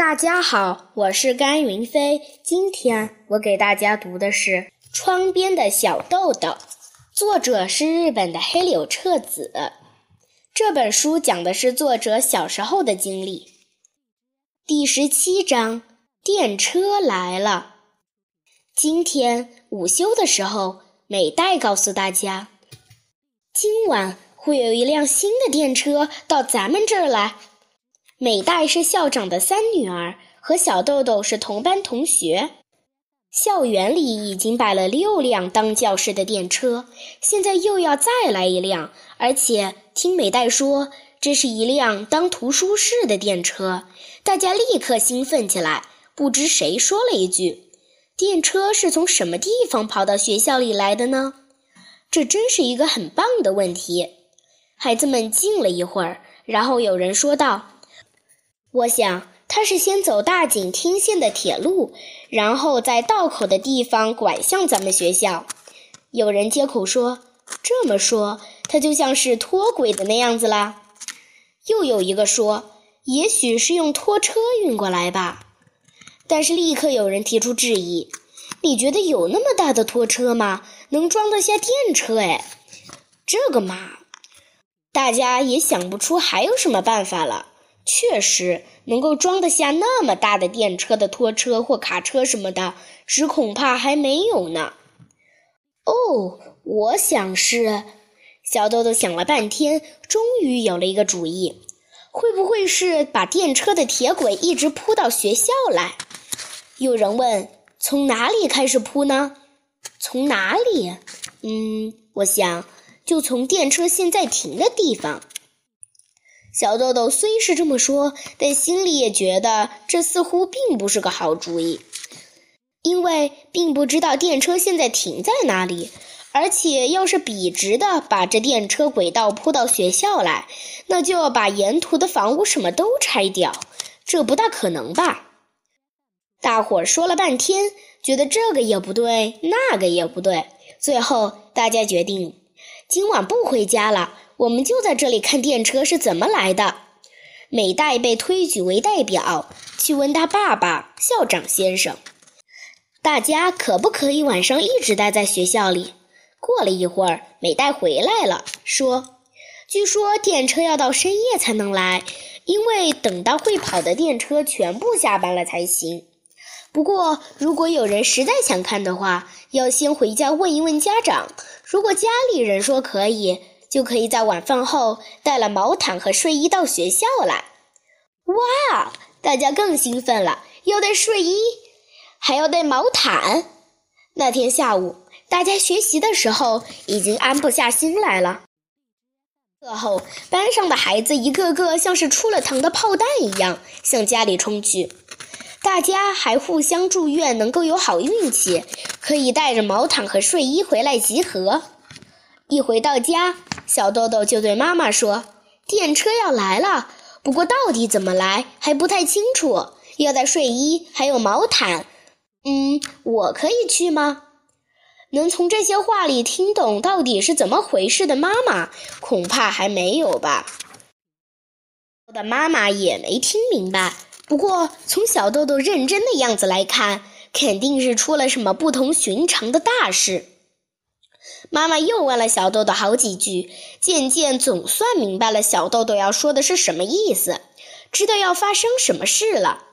大家好，我是甘云飞。今天我给大家读的是《窗边的小豆豆》，作者是日本的黑柳彻子。这本书讲的是作者小时候的经历。第十七章，电车来了。今天午休的时候，美代告诉大家，今晚会有一辆新的电车到咱们这儿来。美代是校长的三女儿，和小豆豆是同班同学。校园里已经摆了六辆当教室的电车，现在又要再来一辆，而且听美代说，这是一辆当图书室的电车。大家立刻兴奋起来。不知谁说了一句：“电车是从什么地方跑到学校里来的呢？”这真是一个很棒的问题。孩子们静了一会儿，然后有人说道。我想他是先走大井听线的铁路，然后在道口的地方拐向咱们学校。有人接口说：“这么说，他就像是脱轨的那样子啦。”又有一个说：“也许是用拖车运过来吧。”但是立刻有人提出质疑：“你觉得有那么大的拖车吗？能装得下电车？哎，这个嘛，大家也想不出还有什么办法了。”确实能够装得下那么大的电车的拖车或卡车什么的，只恐怕还没有呢。哦，我想是小豆豆想了半天，终于有了一个主意：会不会是把电车的铁轨一直铺到学校来？有人问：从哪里开始铺呢？从哪里？嗯，我想就从电车现在停的地方。小豆豆虽是这么说，但心里也觉得这似乎并不是个好主意，因为并不知道电车现在停在哪里，而且要是笔直的把这电车轨道铺到学校来，那就要把沿途的房屋什么都拆掉，这不大可能吧？大伙儿说了半天，觉得这个也不对，那个也不对，最后大家决定今晚不回家了。我们就在这里看电车是怎么来的。美代被推举为代表，去问他爸爸校长先生：“大家可不可以晚上一直待在学校里？”过了一会儿，美代回来了，说：“据说电车要到深夜才能来，因为等到会跑的电车全部下班了才行。不过，如果有人实在想看的话，要先回家问一问家长。如果家里人说可以。”就可以在晚饭后带了毛毯和睡衣到学校来。哇，大家更兴奋了，要带睡衣，还要带毛毯。那天下午，大家学习的时候已经安不下心来了。课后，班上的孩子一个个像是出了膛的炮弹一样向家里冲去，大家还互相祝愿能够有好运气，可以带着毛毯和睡衣回来集合。一回到家。小豆豆就对妈妈说：“电车要来了，不过到底怎么来还不太清楚。要带睡衣，还有毛毯。嗯，我可以去吗？”能从这些话里听懂到底是怎么回事的妈妈，恐怕还没有吧。我的妈妈也没听明白。不过从小豆豆认真的样子来看，肯定是出了什么不同寻常的大事。妈妈又问了小豆豆好几句，渐渐总算明白了小豆豆要说的是什么意思，知道要发生什么事了。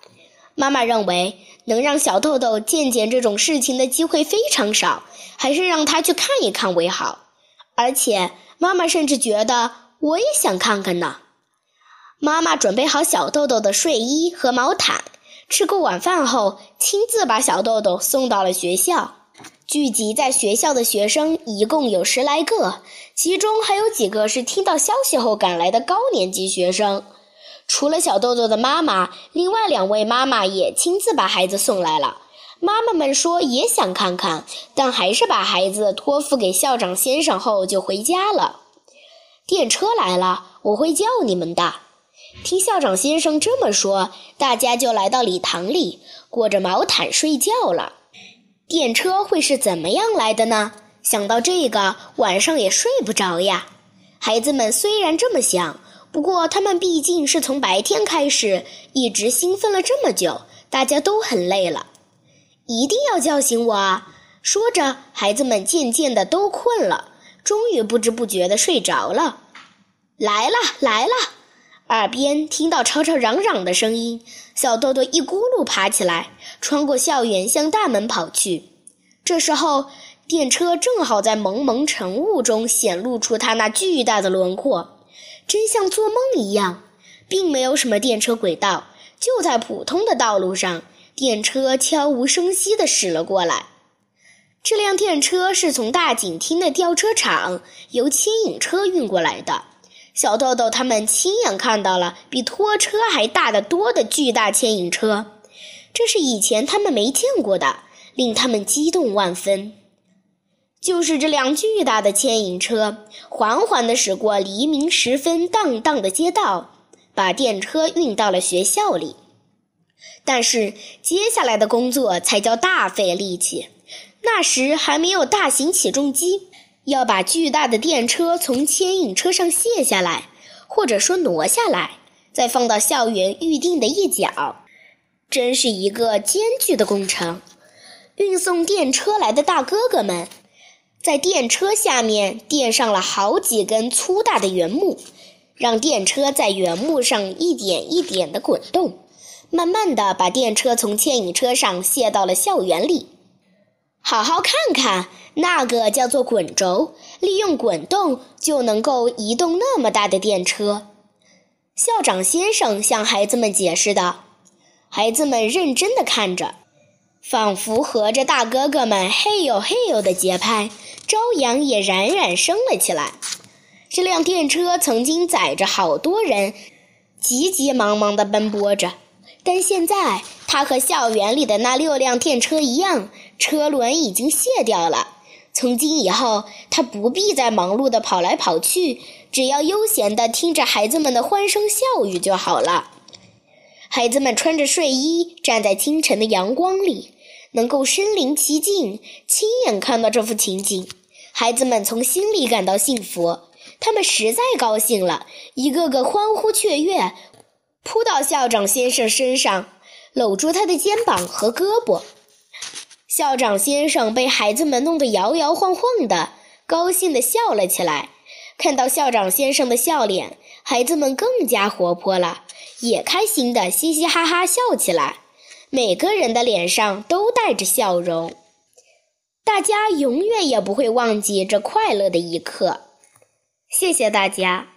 妈妈认为能让小豆豆见见这种事情的机会非常少，还是让他去看一看为好。而且妈妈甚至觉得我也想看看呢。妈妈准备好小豆豆的睡衣和毛毯，吃过晚饭后，亲自把小豆豆送到了学校。聚集在学校的学生一共有十来个，其中还有几个是听到消息后赶来的高年级学生。除了小豆豆的妈妈，另外两位妈妈也亲自把孩子送来了。妈妈们说也想看看，但还是把孩子托付给校长先生后就回家了。电车来了，我会叫你们的。听校长先生这么说，大家就来到礼堂里，裹着毛毯睡觉了。电车会是怎么样来的呢？想到这个，晚上也睡不着呀。孩子们虽然这么想，不过他们毕竟是从白天开始，一直兴奋了这么久，大家都很累了。一定要叫醒我啊！说着，孩子们渐渐的都困了，终于不知不觉的睡着了。来了，来了！耳边听到吵吵嚷嚷的声音，小豆豆一咕噜爬起来，穿过校园向大门跑去。这时候，电车正好在蒙蒙晨雾中显露出它那巨大的轮廓，真像做梦一样，并没有什么电车轨道，就在普通的道路上。电车悄无声息地驶了过来。这辆电车是从大井厅的吊车厂由牵引车运过来的。小豆豆他们亲眼看到了比拖车还大得多的巨大牵引车，这是以前他们没见过的，令他们激动万分。就是这辆巨大的牵引车，缓缓地驶过黎明时分荡荡的街道，把电车运到了学校里。但是接下来的工作才叫大费力气。那时还没有大型起重机，要把巨大的电车从牵引车上卸下来，或者说挪下来，再放到校园预定的一角，真是一个艰巨的工程。运送电车来的大哥哥们，在电车下面垫上了好几根粗大的圆木，让电车在圆木上一点一点地滚动。慢慢的把电车从牵引车上卸到了校园里，好好看看，那个叫做滚轴，利用滚动就能够移动那么大的电车。校长先生向孩子们解释道：“孩子们认真的看着，仿佛和着大哥哥们嘿呦嘿呦的节拍，朝阳也冉冉升了起来。这辆电车曾经载着好多人，急急忙忙地奔波着。”但现在，它和校园里的那六辆电车一样，车轮已经卸掉了。从今以后，它不必再忙碌地跑来跑去，只要悠闲地听着孩子们的欢声笑语就好了。孩子们穿着睡衣，站在清晨的阳光里，能够身临其境，亲眼看到这幅情景，孩子们从心里感到幸福。他们实在高兴了，一个个欢呼雀跃。扑到校长先生身上，搂住他的肩膀和胳膊。校长先生被孩子们弄得摇摇晃晃的，高兴地笑了起来。看到校长先生的笑脸，孩子们更加活泼了，也开心地嘻嘻哈哈笑起来。每个人的脸上都带着笑容，大家永远也不会忘记这快乐的一刻。谢谢大家。